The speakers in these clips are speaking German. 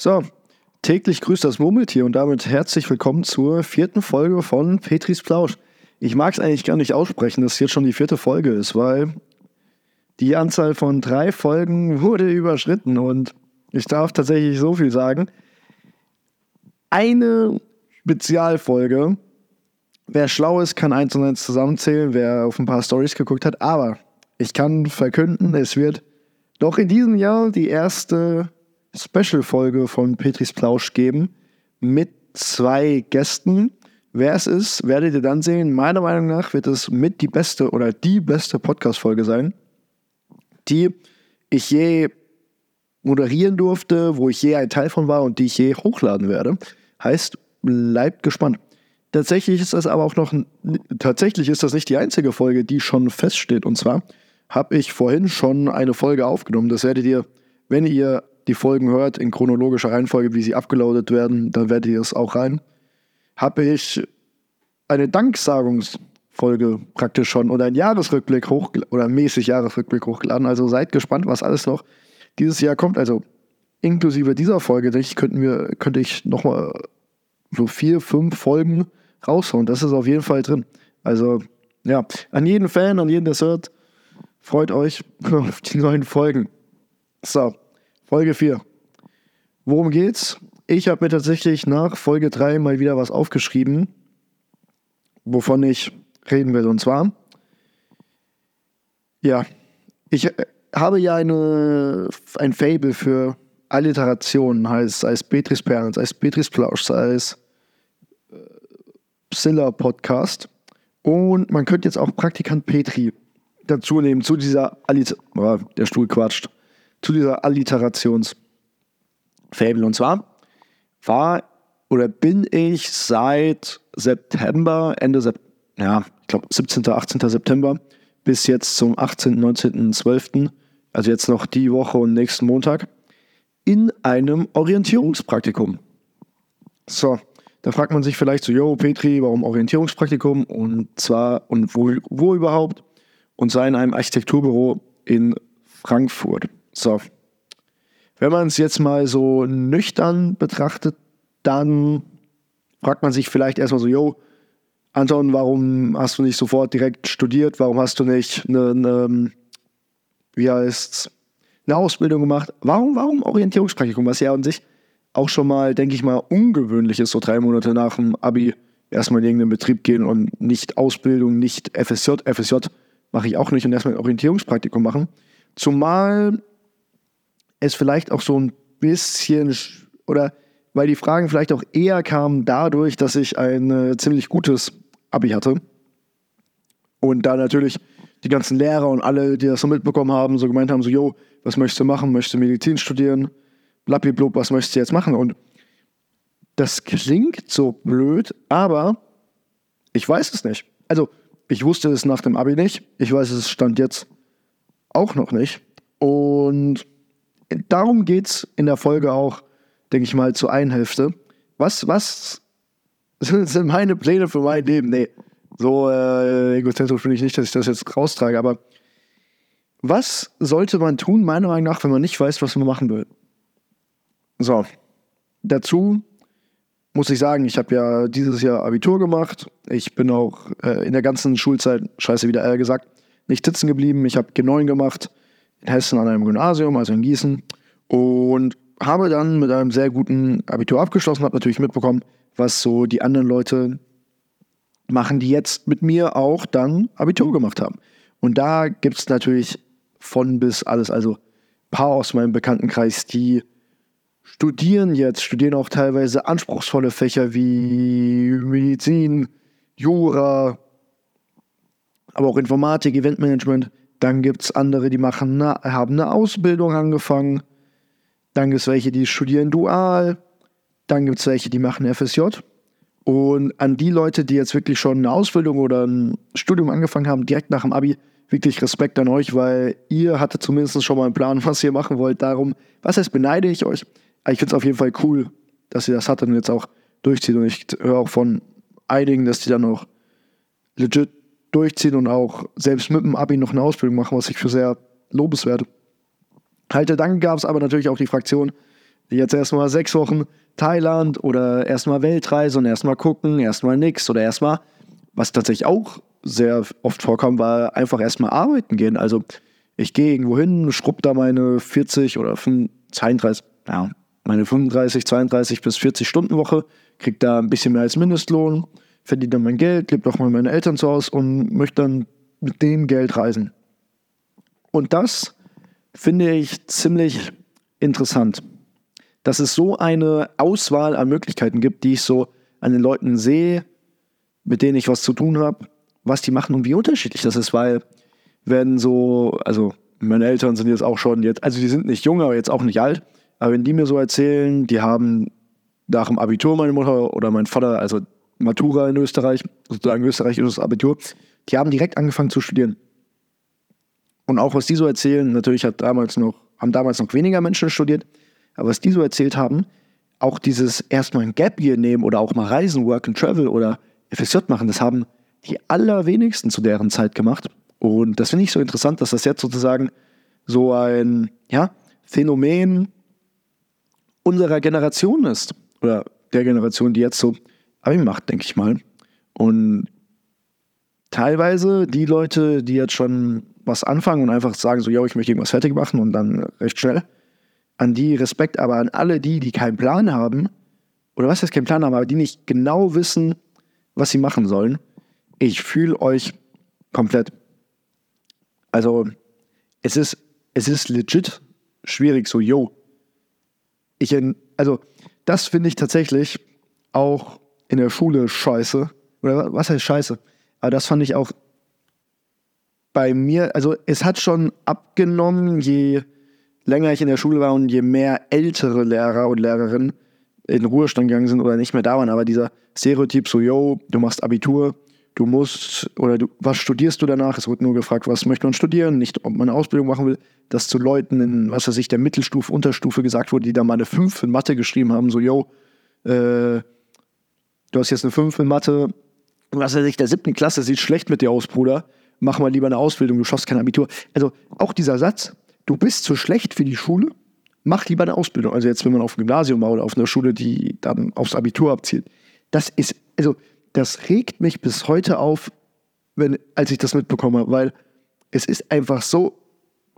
So, täglich grüßt das Murmeltier und damit herzlich willkommen zur vierten Folge von Petris Plausch. Ich mag es eigentlich gar nicht aussprechen, dass es jetzt schon die vierte Folge ist, weil die Anzahl von drei Folgen wurde überschritten und ich darf tatsächlich so viel sagen. Eine Spezialfolge. Wer schlau ist, kann eins und eins zusammenzählen, wer auf ein paar Stories geguckt hat, aber ich kann verkünden, es wird doch in diesem Jahr die erste Special-Folge von Petris Plausch geben mit zwei Gästen. Wer es ist, werdet ihr dann sehen. Meiner Meinung nach wird es mit die beste oder die beste Podcast-Folge sein, die ich je moderieren durfte, wo ich je ein Teil von war und die ich je hochladen werde. Heißt, bleibt gespannt. Tatsächlich ist das aber auch noch, tatsächlich ist das nicht die einzige Folge, die schon feststeht. Und zwar habe ich vorhin schon eine Folge aufgenommen. Das werdet ihr, wenn ihr die Folgen hört, in chronologischer Reihenfolge, wie sie abgeloadet werden, dann werdet ihr es auch rein, habe ich eine Danksagungsfolge praktisch schon oder ein Jahresrückblick hoch oder mäßig Jahresrückblick hochgeladen. Also seid gespannt, was alles noch dieses Jahr kommt. Also inklusive dieser Folge, denke ich, könnten wir, könnte ich nochmal so vier, fünf Folgen raushauen. Das ist auf jeden Fall drin. Also, ja, an jeden Fan, an jeden, der hört, freut euch auf die neuen Folgen. So, Folge 4. Worum geht's? Ich habe mir tatsächlich nach Folge 3 mal wieder was aufgeschrieben, wovon ich reden will. Und zwar, ja, ich äh, habe ja eine, ein Fable für Alliterationen, heißt, sei es Beatrice Perlen, sei Plausch, sei es äh, Psilla Podcast. Und man könnte jetzt auch Praktikant Petri dazu nehmen, zu dieser Alliteration. Oh, der Stuhl quatscht zu dieser Alliterationsfabel. Und zwar war oder bin ich seit September, Ende September, ja, ich glaube 17., 18. September bis jetzt zum 18., 19., 12., also jetzt noch die Woche und nächsten Montag, in einem Orientierungspraktikum. So, da fragt man sich vielleicht so, yo, Petri, warum Orientierungspraktikum? Und zwar, und wo, wo überhaupt? Und zwar in einem Architekturbüro in Frankfurt. So. Wenn man es jetzt mal so nüchtern betrachtet, dann fragt man sich vielleicht erstmal so, yo, Anton, warum hast du nicht sofort direkt studiert? Warum hast du nicht eine, eine wie heißt's, eine Ausbildung gemacht? Warum, warum Orientierungspraktikum? Was ja an sich auch schon mal, denke ich mal, ungewöhnlich ist, so drei Monate nach dem Abi erstmal in irgendeinen Betrieb gehen und nicht Ausbildung, nicht FSJ. FSJ mache ich auch nicht und erstmal ein Orientierungspraktikum machen. Zumal es vielleicht auch so ein bisschen oder weil die Fragen vielleicht auch eher kamen dadurch, dass ich ein äh, ziemlich gutes Abi hatte. Und da natürlich die ganzen Lehrer und alle, die das so mitbekommen haben, so gemeint haben, so, yo, was möchtest du machen? Möchtest du Medizin studieren? Blablablub, was möchtest du jetzt machen? Und das klingt so blöd, aber ich weiß es nicht. Also, ich wusste es nach dem Abi nicht. Ich weiß es stand jetzt auch noch nicht. Und darum geht es in der Folge auch, denke ich mal, zur einen Hälfte. Was, was sind meine Pläne für mein Leben? Nee, so äh, egozentrisch finde ich nicht, dass ich das jetzt raustrage, aber was sollte man tun, meiner Meinung nach, wenn man nicht weiß, was man machen will? So, dazu muss ich sagen, ich habe ja dieses Jahr Abitur gemacht. Ich bin auch äh, in der ganzen Schulzeit, scheiße wieder eher gesagt, nicht sitzen geblieben. Ich habe G9 gemacht in Hessen an einem Gymnasium, also in Gießen. Und habe dann mit einem sehr guten Abitur abgeschlossen, habe natürlich mitbekommen, was so die anderen Leute machen, die jetzt mit mir auch dann Abitur gemacht haben. Und da gibt es natürlich von bis alles, also ein paar aus meinem Bekanntenkreis, die studieren jetzt, studieren auch teilweise anspruchsvolle Fächer wie Medizin, Jura, aber auch Informatik, Eventmanagement. Dann gibt es andere, die machen eine, haben eine Ausbildung angefangen. Dann gibt es welche, die studieren dual. Dann gibt es welche, die machen FSJ. Und an die Leute, die jetzt wirklich schon eine Ausbildung oder ein Studium angefangen haben, direkt nach dem Abi, wirklich Respekt an euch, weil ihr hattet zumindest schon mal einen Plan, was ihr machen wollt. Darum, was heißt, beneide ich euch. Ich finde es auf jeden Fall cool, dass ihr das hattet und jetzt auch durchzieht. Und ich höre auch von einigen, dass die dann auch legit durchziehen und auch selbst mit dem Abi noch eine Ausbildung machen, was ich für sehr lobenswert halte. Dann gab es aber natürlich auch die Fraktion, Jetzt erstmal sechs Wochen Thailand oder erstmal Weltreise und erstmal gucken, erstmal nix oder erstmal, was tatsächlich auch sehr oft vorkam, war einfach erstmal arbeiten gehen. Also ich gehe irgendwo hin, schrubb da meine 40 oder 32, ja, meine 35, 32 bis 40 Stunden Woche, krieg da ein bisschen mehr als Mindestlohn, verdiene dann mein Geld, lebe auch mal meine Eltern zu Hause und möchte dann mit dem Geld reisen. Und das finde ich ziemlich interessant, dass es so eine Auswahl an Möglichkeiten gibt, die ich so an den Leuten sehe, mit denen ich was zu tun habe, was die machen und wie unterschiedlich das ist, weil wenn so, also meine Eltern sind jetzt auch schon jetzt, also die sind nicht jung, aber jetzt auch nicht alt, aber wenn die mir so erzählen, die haben nach dem Abitur meine Mutter oder mein Vater, also Matura in Österreich, sozusagen österreichisches Abitur, die haben direkt angefangen zu studieren. Und auch was die so erzählen, natürlich hat damals noch, haben damals noch weniger Menschen studiert, aber was die so erzählt haben, auch dieses erstmal ein Gap Year nehmen oder auch mal reisen, Work and Travel oder FSJ machen, das haben die allerwenigsten zu deren Zeit gemacht. Und das finde ich so interessant, dass das jetzt sozusagen so ein ja, Phänomen unserer Generation ist. Oder der Generation, die jetzt so Abi macht, denke ich mal. Und teilweise die Leute, die jetzt schon was anfangen und einfach sagen so, ja, ich möchte irgendwas fertig machen und dann recht schnell, an die Respekt, aber an alle die, die keinen Plan haben, oder was heißt keinen Plan haben, aber die nicht genau wissen, was sie machen sollen, ich fühle euch komplett. Also, es ist, es ist legit schwierig, so, yo. Ich, also, das finde ich tatsächlich auch in der Schule scheiße. Oder was heißt scheiße? Aber das fand ich auch bei mir, also es hat schon abgenommen, je länger ich in der Schule war und je mehr ältere Lehrer und Lehrerinnen in Ruhestand gegangen sind oder nicht mehr da waren. Aber dieser Stereotyp so, yo, du machst Abitur, du musst, oder du, was studierst du danach? Es wurde nur gefragt, was möchte man studieren, nicht ob man eine Ausbildung machen will. Dass zu Leuten in, was weiß ich, der Mittelstufe, Unterstufe gesagt wurde, die da mal eine 5 in Mathe geschrieben haben, so, yo, äh, du hast jetzt eine 5 in Mathe, was weiß ich, der siebten Klasse sieht schlecht mit dir aus, Bruder. Mach mal lieber eine Ausbildung, du schaffst kein Abitur. Also auch dieser Satz, du bist zu schlecht für die Schule, mach lieber eine Ausbildung. Also jetzt, wenn man auf dem Gymnasium war oder auf einer Schule, die dann aufs Abitur abzielt. Das ist, also das regt mich bis heute auf, wenn, als ich das mitbekomme, weil es ist einfach so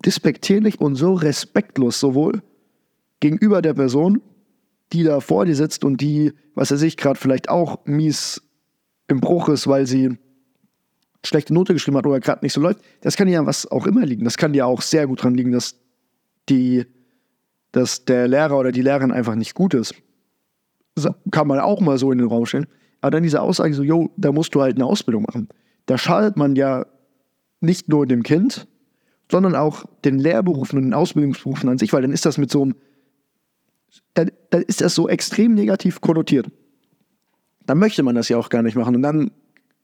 despektierlich und so respektlos sowohl gegenüber der Person, die da vor dir sitzt und die, was er sich gerade vielleicht auch mies im Bruch ist, weil sie schlechte Note geschrieben hat oder gerade nicht so läuft. Das kann ja was auch immer liegen. Das kann ja auch sehr gut dran liegen, dass die, dass der Lehrer oder die Lehrerin einfach nicht gut ist. Das kann man auch mal so in den Raum stellen. Aber dann diese Aussage so, yo, da musst du halt eine Ausbildung machen. Da schadet man ja nicht nur dem Kind, sondern auch den Lehrberufen und den Ausbildungsberufen an sich, weil dann ist das mit so einem, dann, dann ist das so extrem negativ konnotiert. Dann möchte man das ja auch gar nicht machen. Und dann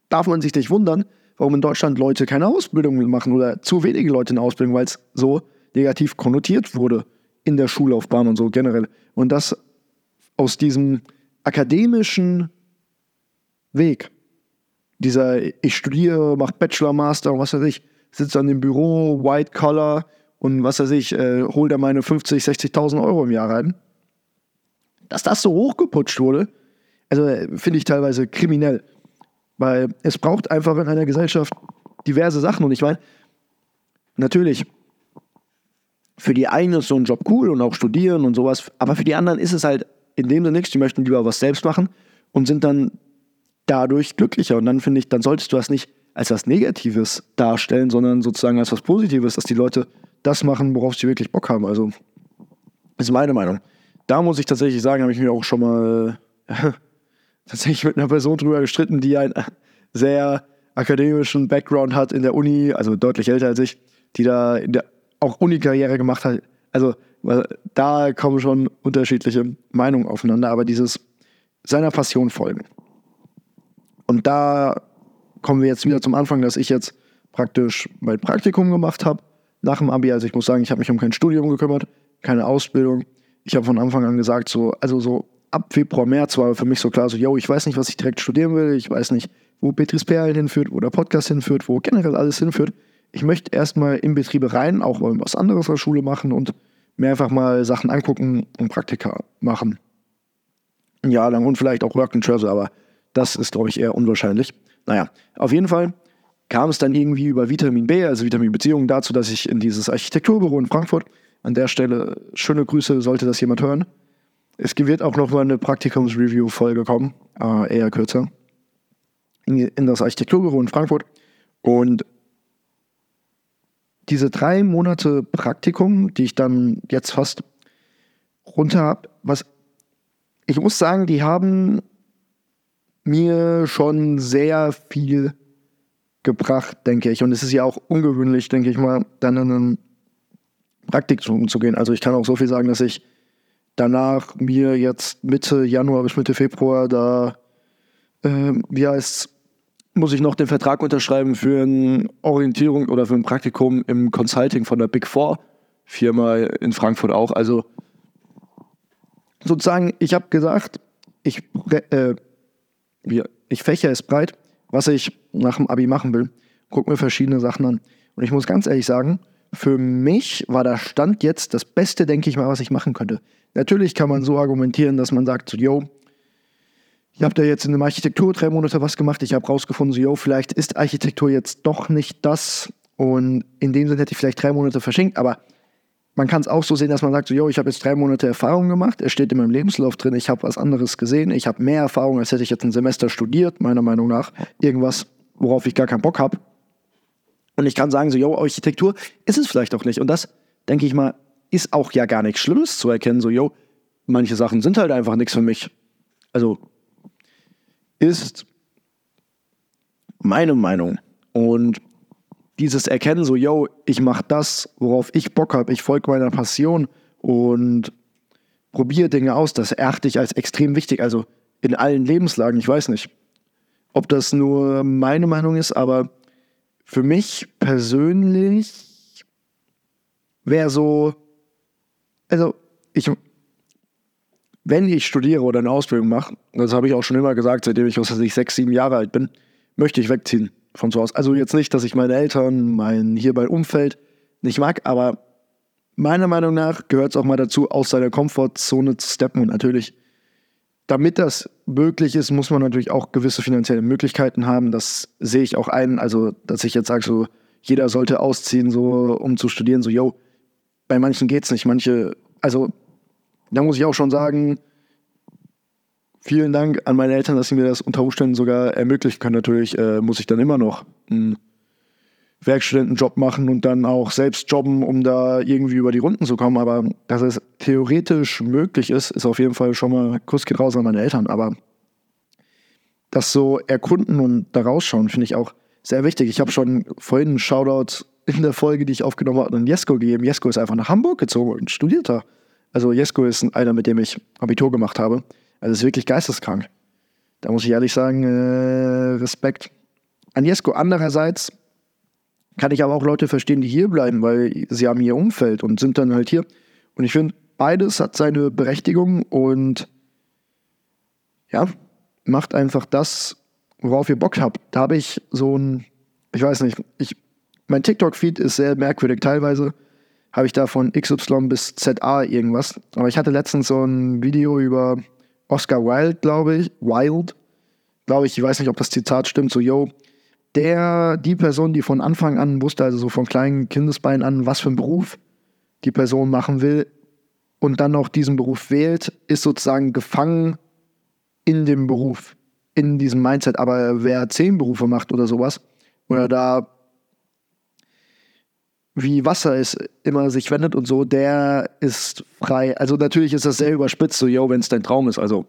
darf man sich nicht wundern, warum in Deutschland Leute keine Ausbildung machen oder zu wenige Leute eine Ausbildung, weil es so negativ konnotiert wurde in der Schullaufbahn und so generell. Und das aus diesem akademischen Weg. Dieser, ich studiere, mache Bachelor, Master und was weiß ich, sitze an dem Büro, White Collar und was weiß ich, äh, hol da meine 50, 60.000 Euro im Jahr rein. Dass das so hochgeputscht wurde, also äh, finde ich teilweise kriminell. Weil es braucht einfach in einer Gesellschaft diverse Sachen. Und ich meine, natürlich, für die einen ist so ein Job cool und auch studieren und sowas, aber für die anderen ist es halt in dem Sinne nichts. Die möchten lieber was selbst machen und sind dann dadurch glücklicher. Und dann finde ich, dann solltest du das nicht als was Negatives darstellen, sondern sozusagen als was Positives, dass die Leute das machen, worauf sie wirklich Bock haben. Also, ist meine Meinung. Da muss ich tatsächlich sagen, habe ich mir auch schon mal äh, tatsächlich mit einer Person drüber gestritten, die einen sehr akademischen Background hat in der Uni, also deutlich älter als ich, die da der auch Uni-Karriere gemacht hat. Also da kommen schon unterschiedliche Meinungen aufeinander, aber dieses seiner Passion folgen. Und da kommen wir jetzt wieder zum Anfang, dass ich jetzt praktisch mein Praktikum gemacht habe nach dem Abi. Also ich muss sagen, ich habe mich um kein Studium gekümmert, keine Ausbildung. Ich habe von Anfang an gesagt, so, also so ab Februar, März war für mich so klar, so, yo, ich weiß nicht, was ich direkt studieren will, ich weiß nicht, wo Petris Perlen hinführt, wo der Podcast hinführt, wo generell alles hinführt. Ich möchte erstmal in Betriebe rein, auch mal was anderes als Schule machen und mir einfach mal Sachen angucken und Praktika machen. Ein Jahr lang und vielleicht auch Work and Travel, aber das ist, glaube ich, eher unwahrscheinlich. Naja, auf jeden Fall kam es dann irgendwie über Vitamin B, also Vitamin Beziehungen, dazu, dass ich in dieses Architekturbüro in Frankfurt, an der Stelle schöne Grüße, sollte das jemand hören. Es wird auch noch mal eine Praktikums-Review-Folge kommen, äh, eher kürzer, in, in das Architekturbüro in Frankfurt. Und diese drei Monate Praktikum, die ich dann jetzt fast runter habe, was ich muss sagen, die haben mir schon sehr viel gebracht, denke ich. Und es ist ja auch ungewöhnlich, denke ich mal, dann in ein Praktikum zu gehen. Also ich kann auch so viel sagen, dass ich danach mir jetzt Mitte Januar bis Mitte Februar da, äh, wie heißt muss ich noch den Vertrag unterschreiben für eine Orientierung oder für ein Praktikum im Consulting von der Big Four Firma in Frankfurt auch. Also sozusagen, ich habe gesagt, ich, äh, ich fächer es breit, was ich nach dem Abi machen will. Guck mir verschiedene Sachen an. Und ich muss ganz ehrlich sagen, für mich war der Stand jetzt das Beste, denke ich mal, was ich machen könnte. Natürlich kann man so argumentieren, dass man sagt, so, yo, ich habe da jetzt in der Architektur drei Monate was gemacht. Ich habe rausgefunden, so, yo, vielleicht ist Architektur jetzt doch nicht das. Und in dem Sinne hätte ich vielleicht drei Monate verschenkt. Aber man kann es auch so sehen, dass man sagt, so, yo, ich habe jetzt drei Monate Erfahrung gemacht. Es steht in meinem Lebenslauf drin, ich habe was anderes gesehen. Ich habe mehr Erfahrung, als hätte ich jetzt ein Semester studiert, meiner Meinung nach. Irgendwas, worauf ich gar keinen Bock habe. Und ich kann sagen, so, yo, Architektur ist es vielleicht auch nicht. Und das, denke ich mal, ist auch ja gar nichts Schlimmes zu erkennen. So, yo, manche Sachen sind halt einfach nichts für mich. Also, ist meine Meinung. Und dieses Erkennen, so, yo, ich mache das, worauf ich Bock habe, ich folge meiner Passion und probiere Dinge aus, das erachte ich als extrem wichtig. Also in allen Lebenslagen, ich weiß nicht, ob das nur meine Meinung ist, aber für mich persönlich wäre so, also ich wenn ich studiere oder eine Ausbildung mache, das habe ich auch schon immer gesagt, seitdem ich, was weiß ich, sechs, sieben Jahre alt bin, möchte ich wegziehen von zu Hause. Also jetzt nicht, dass ich meine Eltern, mein hier mein Umfeld nicht mag, aber meiner Meinung nach gehört es auch mal dazu, aus seiner Komfortzone zu steppen. Und natürlich, damit das möglich ist, muss man natürlich auch gewisse finanzielle Möglichkeiten haben. Das sehe ich auch ein. Also, dass ich jetzt sage, so, jeder sollte ausziehen, so, um zu studieren, so, yo, bei manchen geht es nicht. Manche, also da muss ich auch schon sagen, vielen Dank an meine Eltern, dass sie mir das unter Umständen sogar ermöglichen können. Natürlich äh, muss ich dann immer noch einen Werkstudentenjob machen und dann auch selbst jobben, um da irgendwie über die Runden zu kommen. Aber dass es theoretisch möglich ist, ist auf jeden Fall schon mal Kuss geht raus an meine Eltern. Aber das so erkunden und da rausschauen, finde ich auch sehr wichtig. Ich habe schon vorhin einen Shoutout in der Folge, die ich aufgenommen habe, an Jesko gegeben. Jesko ist einfach nach Hamburg gezogen und studiert da. Also Jesko ist einer, mit dem ich Abitur gemacht habe. Also ist wirklich geisteskrank. Da muss ich ehrlich sagen, äh, Respekt an Jesko. Andererseits kann ich aber auch Leute verstehen, die hier bleiben, weil sie haben ihr Umfeld und sind dann halt hier. Und ich finde, beides hat seine Berechtigung und ja, macht einfach das, worauf ihr Bock habt. Da habe ich so ein, ich weiß nicht, ich, mein TikTok-Feed ist sehr merkwürdig teilweise habe ich da von XY bis ZA irgendwas. Aber ich hatte letztens so ein Video über Oscar Wilde, glaube ich. Wild, glaube ich. Ich weiß nicht, ob das Zitat stimmt. So, yo, der, die Person, die von Anfang an wusste, also so von kleinen Kindesbeinen an, was für einen Beruf die Person machen will und dann noch diesen Beruf wählt, ist sozusagen gefangen in dem Beruf, in diesem Mindset. Aber wer zehn Berufe macht oder sowas, oder da wie Wasser es immer sich wendet und so, der ist frei. Also natürlich ist das sehr überspitzt, so, yo, wenn es dein Traum ist. Also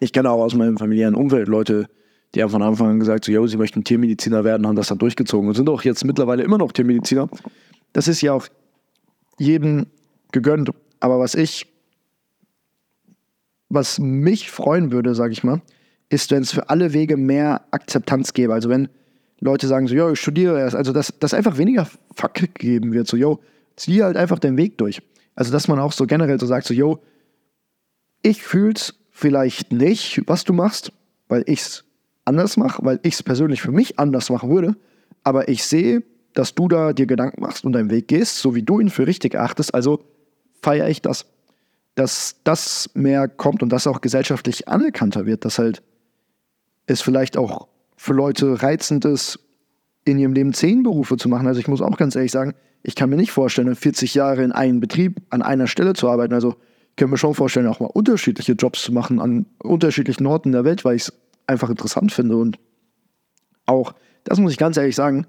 ich kenne auch aus meinem familiären Umfeld Leute, die haben von Anfang an gesagt, so, yo, sie möchten Tiermediziner werden, haben das dann durchgezogen und sind auch jetzt mittlerweile immer noch Tiermediziner. Das ist ja auch jedem gegönnt. Aber was ich, was mich freuen würde, sage ich mal, ist, wenn es für alle Wege mehr Akzeptanz gäbe. Also wenn Leute sagen so, yo, ich studiere erst. Also, dass, dass einfach weniger Fuck gegeben wird. So, yo, zieh halt einfach den Weg durch. Also, dass man auch so generell so sagt, so, yo, ich fühl's vielleicht nicht, was du machst, weil ich's anders mache, weil ich es persönlich für mich anders machen würde. Aber ich sehe dass du da dir Gedanken machst und deinen Weg gehst, so wie du ihn für richtig erachtest. Also feiere ich das, dass das mehr kommt und das auch gesellschaftlich anerkannter wird, dass halt es vielleicht auch für Leute reizend ist, in ihrem Leben zehn Berufe zu machen. Also ich muss auch ganz ehrlich sagen, ich kann mir nicht vorstellen, 40 Jahre in einem Betrieb an einer Stelle zu arbeiten. Also ich kann mir schon vorstellen, auch mal unterschiedliche Jobs zu machen an unterschiedlichen Orten der Welt, weil ich es einfach interessant finde. Und auch, das muss ich ganz ehrlich sagen,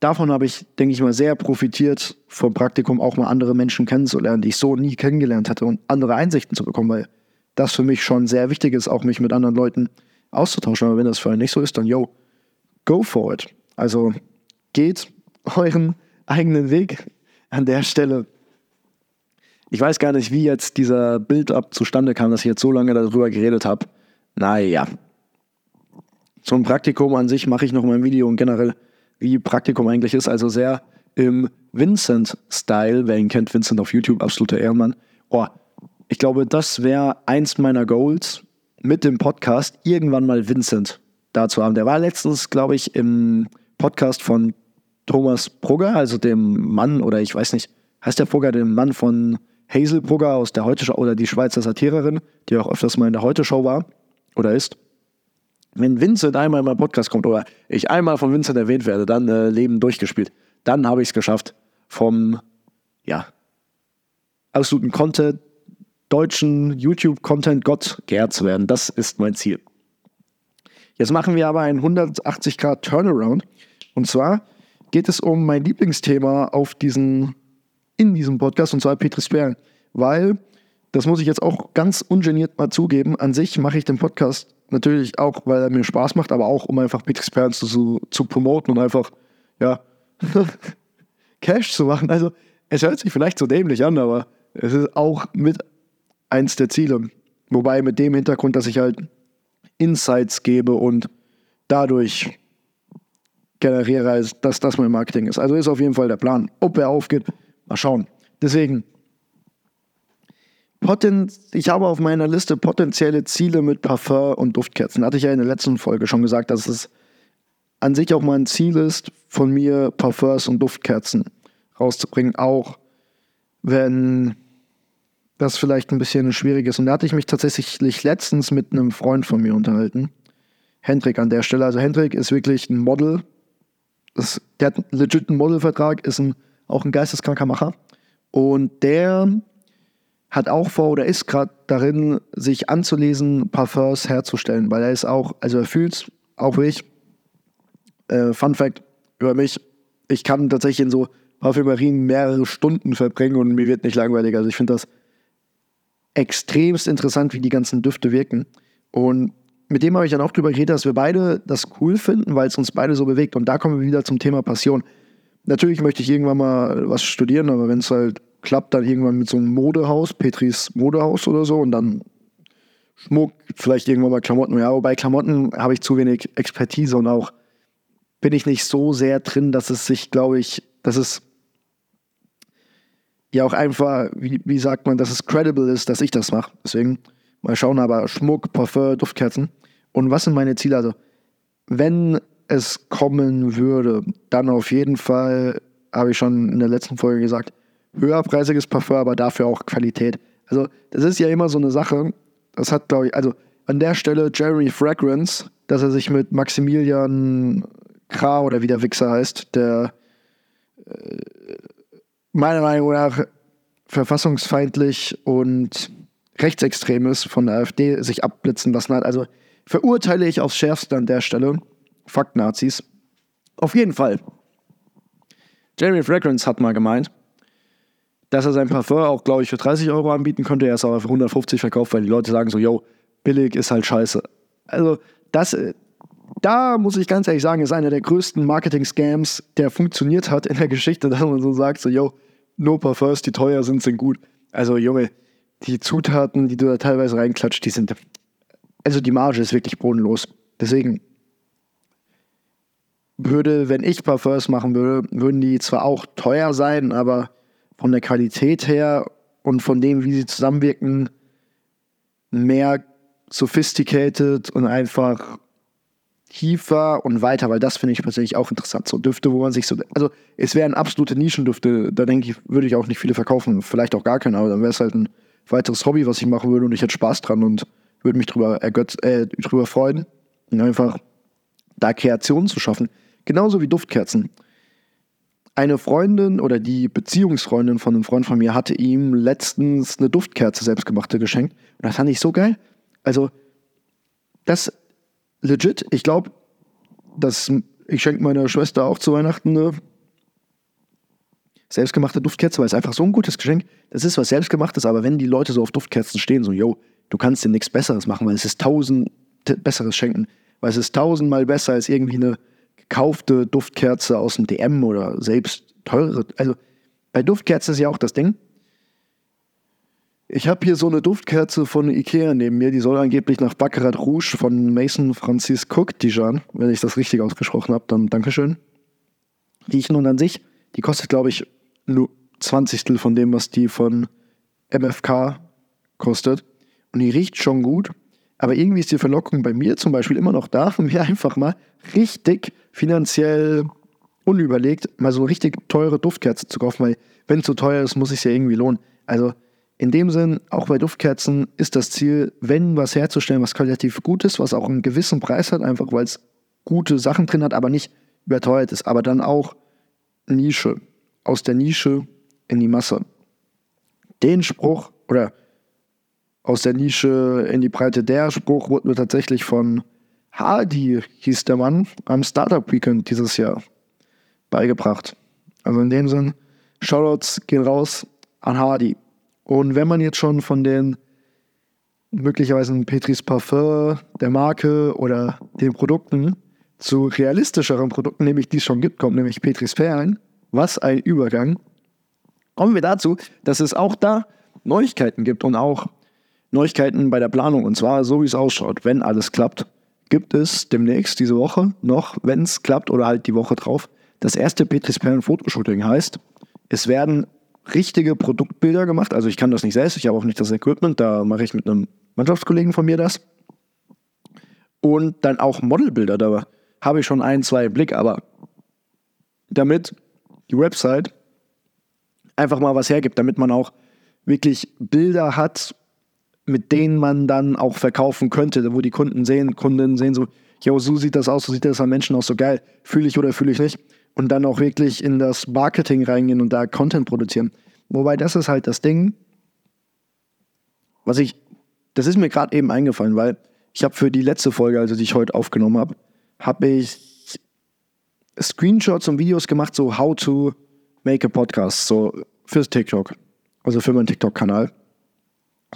davon habe ich, denke ich mal, sehr profitiert vom Praktikum, auch mal andere Menschen kennenzulernen, die ich so nie kennengelernt hatte und andere Einsichten zu bekommen, weil das für mich schon sehr wichtig ist, auch mich mit anderen Leuten auszutauschen. Aber wenn das für einen nicht so ist, dann yo, go for it. Also geht euren eigenen Weg an der Stelle. Ich weiß gar nicht, wie jetzt dieser Build-up zustande kam, dass ich jetzt so lange darüber geredet habe. Naja. Zum Praktikum an sich mache ich noch mal ein Video und generell, wie Praktikum eigentlich ist. Also sehr im Vincent-Style. Wer ihn kennt, Vincent auf YouTube, absoluter Ehrenmann. Oh, ich glaube, das wäre eins meiner Goals mit dem Podcast, irgendwann mal Vincent da zu haben. Der war letztens, glaube ich, im Podcast von Thomas Brugger, also dem Mann, oder ich weiß nicht, heißt der Brugger, dem Mann von Hazel Brugger aus der Heute Show oder die Schweizer Satirerin, die auch öfters mal in der Heute Show war oder ist. Wenn Vincent einmal in meinen Podcast kommt oder ich einmal von Vincent erwähnt werde, dann äh, Leben durchgespielt. Dann habe ich es geschafft, vom, ja, absoluten Content, deutschen YouTube-Content-Gott geehrt zu werden. Das ist mein Ziel. Jetzt machen wir aber einen 180 Grad Turnaround. Und zwar geht es um mein Lieblingsthema auf diesen, in diesem Podcast, und zwar Petri Sperl. Weil, das muss ich jetzt auch ganz ungeniert mal zugeben, an sich mache ich den Podcast natürlich auch, weil er mir Spaß macht, aber auch, um einfach Petri Sperl zu, zu promoten und einfach, ja, Cash zu machen. Also, es hört sich vielleicht so dämlich an, aber es ist auch mit eins der Ziele. Wobei mit dem Hintergrund, dass ich halt Insights gebe und dadurch generiere, dass das mein Marketing ist. Also ist auf jeden Fall der Plan. Ob er aufgeht, mal schauen. Deswegen, ich habe auf meiner Liste potenzielle Ziele mit Parfum und Duftkerzen. Hatte ich ja in der letzten Folge schon gesagt, dass es an sich auch mal ein Ziel ist, von mir Parfums und Duftkerzen rauszubringen. Auch wenn das vielleicht ein bisschen schwierig ist. Und da hatte ich mich tatsächlich letztens mit einem Freund von mir unterhalten. Hendrik an der Stelle. Also Hendrik ist wirklich ein Model. Das, der hat einen legiten Modelvertrag, ist ein, auch ein geisteskranker Macher. Und der hat auch vor oder ist gerade darin, sich anzulesen, Parfums herzustellen, weil er ist auch, also er fühlt es, auch wie ich. Äh, Fun Fact über mich, ich kann tatsächlich in so Parfümerien mehrere Stunden verbringen und mir wird nicht langweilig. Also ich finde das extremst interessant, wie die ganzen Düfte wirken. Und mit dem habe ich dann auch drüber geredet, dass wir beide das cool finden, weil es uns beide so bewegt. Und da kommen wir wieder zum Thema Passion. Natürlich möchte ich irgendwann mal was studieren, aber wenn es halt klappt, dann irgendwann mit so einem Modehaus, Petris Modehaus oder so und dann Schmuck, vielleicht irgendwann mal Klamotten. Ja, wobei Klamotten habe ich zu wenig Expertise und auch bin ich nicht so sehr drin, dass es sich, glaube ich, dass es ja auch einfach, wie, wie sagt man, dass es credible ist, dass ich das mache. Deswegen mal schauen, aber Schmuck, Parfum, Duftkerzen. Und was sind meine Ziele? Also, wenn es kommen würde, dann auf jeden Fall, habe ich schon in der letzten Folge gesagt, höherpreisiges Parfum, aber dafür auch Qualität. Also, das ist ja immer so eine Sache. Das hat, glaube ich, also an der Stelle Jeremy Fragrance, dass er sich mit Maximilian Kra oder wie der Wichser heißt, der äh, meiner Meinung nach verfassungsfeindlich und rechtsextrem ist, von der AfD sich abblitzen lassen hat. Also verurteile ich aufs Schärfste an der Stelle. Fakt Nazis. Auf jeden Fall. Jeremy Fragrance hat mal gemeint, dass er sein Parfum auch, glaube ich, für 30 Euro anbieten könnte. Er ist aber für 150 verkauft, weil die Leute sagen so, yo, billig ist halt scheiße. Also das, da muss ich ganz ehrlich sagen, ist einer der größten Marketing-Scams, der funktioniert hat in der Geschichte, dass man so sagt, so, yo, No Parfums, die teuer sind, sind gut. Also, Junge, die Zutaten, die du da teilweise reinklatscht, die sind. Also, die Marge ist wirklich bodenlos. Deswegen würde, wenn ich Parfums machen würde, würden die zwar auch teuer sein, aber von der Qualität her und von dem, wie sie zusammenwirken, mehr sophisticated und einfach tiefer und weiter, weil das finde ich persönlich auch interessant. So Düfte, wo man sich so, also es wären absolute Nischendüfte, da denke ich, würde ich auch nicht viele verkaufen, vielleicht auch gar keine, aber dann wäre es halt ein weiteres Hobby, was ich machen würde und ich hätte Spaß dran und würde mich drüber, ergötz, äh, drüber freuen, und einfach da Kreationen zu schaffen. Genauso wie Duftkerzen. Eine Freundin oder die Beziehungsfreundin von einem Freund von mir hatte ihm letztens eine Duftkerze selbstgemachte geschenkt. Und das fand ich so geil. Also, das legit, ich glaube, dass ich schenke meiner Schwester auch zu Weihnachten eine selbstgemachte Duftkerze, weil es einfach so ein gutes Geschenk. Das ist was selbstgemachtes, aber wenn die Leute so auf Duftkerzen stehen, so, yo, du kannst dir nichts Besseres machen, weil es ist tausend Besseres schenken, weil es ist tausendmal besser als irgendwie eine gekaufte Duftkerze aus dem DM oder selbst teure. Also bei Duftkerzen ist ja auch das Ding. Ich habe hier so eine Duftkerze von Ikea neben mir, die soll angeblich nach Baccarat Rouge von Mason Francis Cook Dijon, wenn ich das richtig ausgesprochen habe, dann Dankeschön. Riechen und an sich, die kostet glaube ich nur 20 von dem, was die von MFK kostet. Und die riecht schon gut, aber irgendwie ist die Verlockung bei mir zum Beispiel immer noch da, mir einfach mal richtig finanziell unüberlegt mal so richtig teure Duftkerzen zu kaufen, weil wenn es so teuer ist, muss es ja irgendwie lohnen. Also in dem Sinn, auch bei Duftkerzen ist das Ziel, wenn was herzustellen, was qualitativ gut ist, was auch einen gewissen Preis hat, einfach weil es gute Sachen drin hat, aber nicht überteuert ist, aber dann auch Nische. Aus der Nische in die Masse. Den Spruch oder aus der Nische in die Breite. Der Spruch wurde mir tatsächlich von Hardy, hieß der Mann, am Startup Weekend dieses Jahr beigebracht. Also in dem Sinn, Shoutouts gehen raus an Hardy. Und wenn man jetzt schon von den möglicherweise Petris Parfum, der Marke oder den Produkten zu realistischeren Produkten, nämlich die es schon gibt, kommt nämlich Petris Perlen. Was ein Übergang. Kommen wir dazu, dass es auch da Neuigkeiten gibt und auch Neuigkeiten bei der Planung. Und zwar so, wie es ausschaut. Wenn alles klappt, gibt es demnächst diese Woche noch, wenn es klappt oder halt die Woche drauf, das erste Petris Perlen Fotoshooting heißt, es werden richtige Produktbilder gemacht. Also ich kann das nicht selbst, ich habe auch nicht das Equipment, da mache ich mit einem Mannschaftskollegen von mir das. Und dann auch Modelbilder, da habe ich schon ein, zwei Blick, aber damit die Website einfach mal was hergibt, damit man auch wirklich Bilder hat mit denen man dann auch verkaufen könnte, wo die Kunden sehen, Kunden sehen so, yo, so sieht das aus, so sieht das an Menschen aus, so geil, fühle ich oder fühle ich nicht. Und dann auch wirklich in das Marketing reingehen und da Content produzieren. Wobei das ist halt das Ding, was ich, das ist mir gerade eben eingefallen, weil ich habe für die letzte Folge, also die ich heute aufgenommen habe, habe ich Screenshots und Videos gemacht, so how to make a podcast, so fürs TikTok, also für meinen TikTok-Kanal.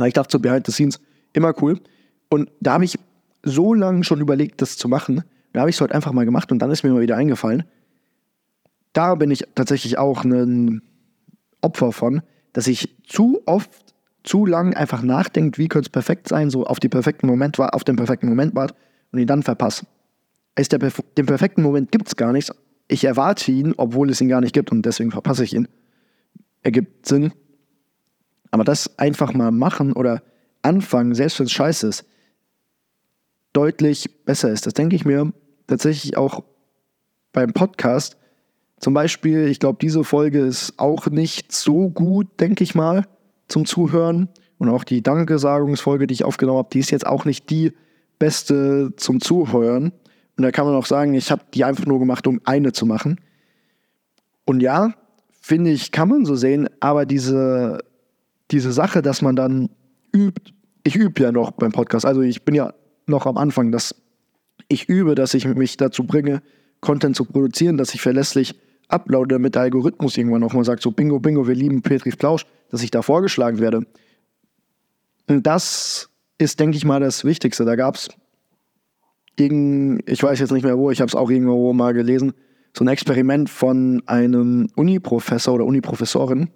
Ich dachte so behind the scenes, immer cool. Und da habe ich so lange schon überlegt, das zu machen. Da habe ich es heute einfach mal gemacht und dann ist mir mal wieder eingefallen. Da bin ich tatsächlich auch ein Opfer von, dass ich zu oft, zu lang einfach nachdenkt, wie könnte es perfekt sein, so auf, die perfekten Moment, auf den perfekten Moment wart und ihn dann verpasse. Ist der, den perfekten Moment gibt es gar nicht. Ich erwarte ihn, obwohl es ihn gar nicht gibt und deswegen verpasse ich ihn. Ergibt Sinn. Aber das einfach mal machen oder anfangen, selbst wenn es scheiße ist, deutlich besser ist. Das denke ich mir tatsächlich auch beim Podcast. Zum Beispiel, ich glaube, diese Folge ist auch nicht so gut, denke ich mal, zum Zuhören. Und auch die Dankesagungsfolge, die ich aufgenommen habe, die ist jetzt auch nicht die beste zum Zuhören. Und da kann man auch sagen, ich habe die einfach nur gemacht, um eine zu machen. Und ja, finde ich, kann man so sehen, aber diese diese Sache, dass man dann übt, ich übe ja noch beim Podcast, also ich bin ja noch am Anfang, dass ich übe, dass ich mich dazu bringe, Content zu produzieren, dass ich verlässlich uploade, damit der Algorithmus irgendwann nochmal sagt, so bingo, bingo, wir lieben Petri Plausch, dass ich da vorgeschlagen werde. Und das ist, denke ich mal, das Wichtigste. Da gab es, ich weiß jetzt nicht mehr wo, ich habe es auch irgendwo mal gelesen, so ein Experiment von einem Uni-Professor oder Uni-Professorin,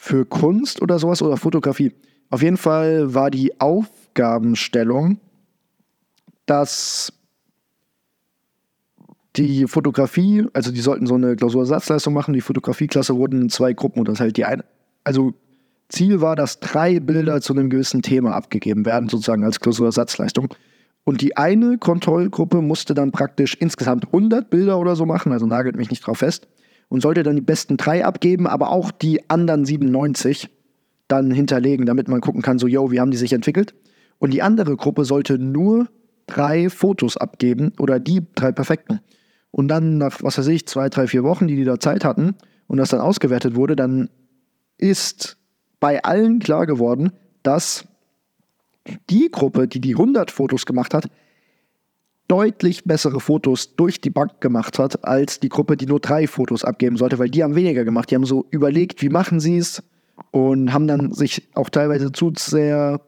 für Kunst oder sowas oder Fotografie. Auf jeden Fall war die Aufgabenstellung, dass die Fotografie, also die sollten so eine Klausursatzleistung machen, die Fotografieklasse wurden in zwei Gruppen unterteilt. Die eine, also Ziel war, dass drei Bilder zu einem gewissen Thema abgegeben werden, sozusagen als Klausursatzleistung. Und die eine Kontrollgruppe musste dann praktisch insgesamt 100 Bilder oder so machen, also nagelt mich nicht drauf fest, und sollte dann die besten drei abgeben, aber auch die anderen 97 dann hinterlegen, damit man gucken kann, so, yo, wie haben die sich entwickelt? Und die andere Gruppe sollte nur drei Fotos abgeben oder die drei perfekten. Und dann nach, was weiß ich, zwei, drei, vier Wochen, die die da Zeit hatten und das dann ausgewertet wurde, dann ist bei allen klar geworden, dass die Gruppe, die die 100 Fotos gemacht hat, deutlich bessere Fotos durch die Bank gemacht hat, als die Gruppe, die nur drei Fotos abgeben sollte, weil die haben weniger gemacht. Die haben so überlegt, wie machen sie es und haben dann sich auch teilweise zu sehr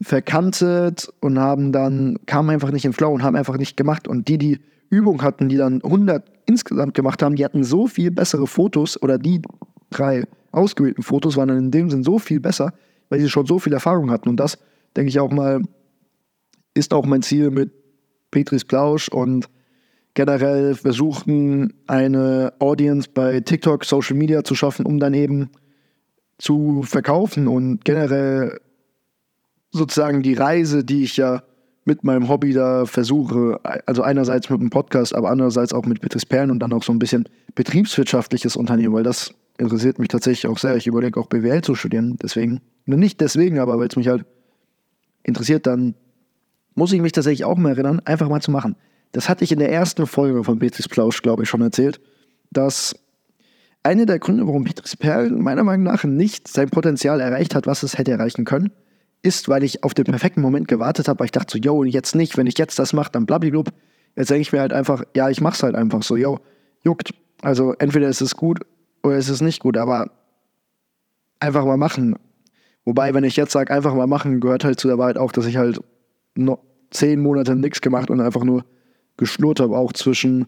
verkantet und haben dann, kamen einfach nicht im Flow und haben einfach nicht gemacht. Und die, die Übung hatten, die dann 100 insgesamt gemacht haben, die hatten so viel bessere Fotos oder die drei ausgewählten Fotos waren dann in dem Sinn so viel besser, weil sie schon so viel Erfahrung hatten. Und das, denke ich auch mal, ist auch mein Ziel mit Petris Plausch und generell versuchen, eine Audience bei TikTok, Social Media zu schaffen, um dann eben zu verkaufen und generell sozusagen die Reise, die ich ja mit meinem Hobby da versuche, also einerseits mit dem Podcast, aber andererseits auch mit Petris Perlen und dann auch so ein bisschen betriebswirtschaftliches Unternehmen, weil das interessiert mich tatsächlich auch sehr. Ich überlege auch BWL zu studieren, deswegen, nicht deswegen, aber weil es mich halt interessiert, dann muss ich mich tatsächlich auch mal erinnern, einfach mal zu machen. Das hatte ich in der ersten Folge von Petris Plausch, glaube ich, schon erzählt, dass einer der Gründe, warum Petris Perl meiner Meinung nach nicht sein Potenzial erreicht hat, was es hätte erreichen können, ist, weil ich auf den perfekten Moment gewartet habe, weil ich dachte so, yo, jetzt nicht, wenn ich jetzt das mache, dann blablablub. Jetzt denke ich mir halt einfach, ja, ich mach's halt einfach so, yo, juckt. Also entweder ist es gut oder ist es nicht gut, aber einfach mal machen. Wobei, wenn ich jetzt sage, einfach mal machen, gehört halt zu der Wahrheit auch, dass ich halt zehn Monate nichts gemacht und einfach nur geschnurrt habe, auch zwischen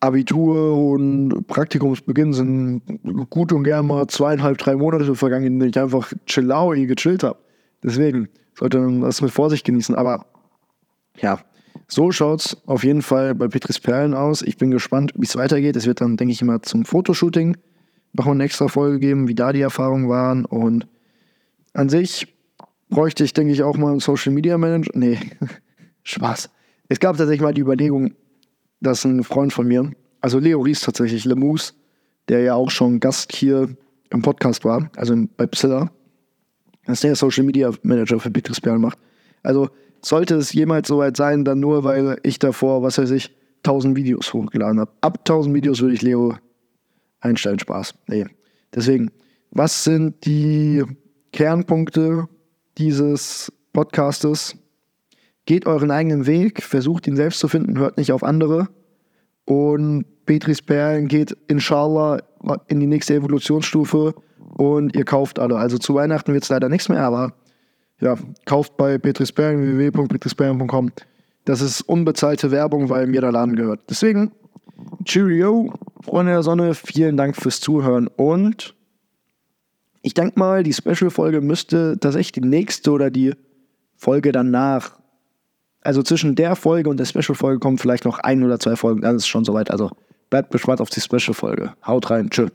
Abitur und Praktikumsbeginn sind gut und gern mal zweieinhalb, drei Monate vergangen, in denen ich einfach chillaui gechillt habe. Deswegen sollte man das mit Vorsicht genießen. Aber ja, so schaut es auf jeden Fall bei Petris Perlen aus. Ich bin gespannt, wie es weitergeht. Es wird dann, denke ich, immer zum Fotoshooting nochmal eine extra Folge geben, wie da die Erfahrungen waren. Und an sich bräuchte ich, denke ich, auch mal einen Social Media Manager. Nee, Spaß. Es gab tatsächlich mal die Überlegung, dass ein Freund von mir, also Leo Ries tatsächlich, Lemus, der ja auch schon Gast hier im Podcast war, also bei Psilla, dass der Social Media Manager für Betriebsperl macht. Also sollte es jemals soweit sein, dann nur, weil ich davor, was weiß ich, 1000 Videos hochgeladen habe. Ab 1000 Videos würde ich Leo einstellen, Spaß. Nee. Deswegen, was sind die Kernpunkte dieses Podcastes? Geht euren eigenen Weg, versucht ihn selbst zu finden, hört nicht auf andere. Und Petris Perlen geht inshallah in die nächste Evolutionsstufe und ihr kauft alle. Also zu Weihnachten wird es leider nichts mehr, aber ja, kauft bei Petris Perlen, www.petrisperlen.com. Das ist unbezahlte Werbung, weil mir der Laden gehört. Deswegen, Cheerio, Freunde der Sonne, vielen Dank fürs Zuhören und ich denke mal, die Special-Folge müsste tatsächlich die nächste oder die Folge danach also zwischen der Folge und der Special-Folge kommen vielleicht noch ein oder zwei Folgen. Dann ist es schon soweit. Also bleibt gespannt auf die Special-Folge. Haut rein. Tschüss.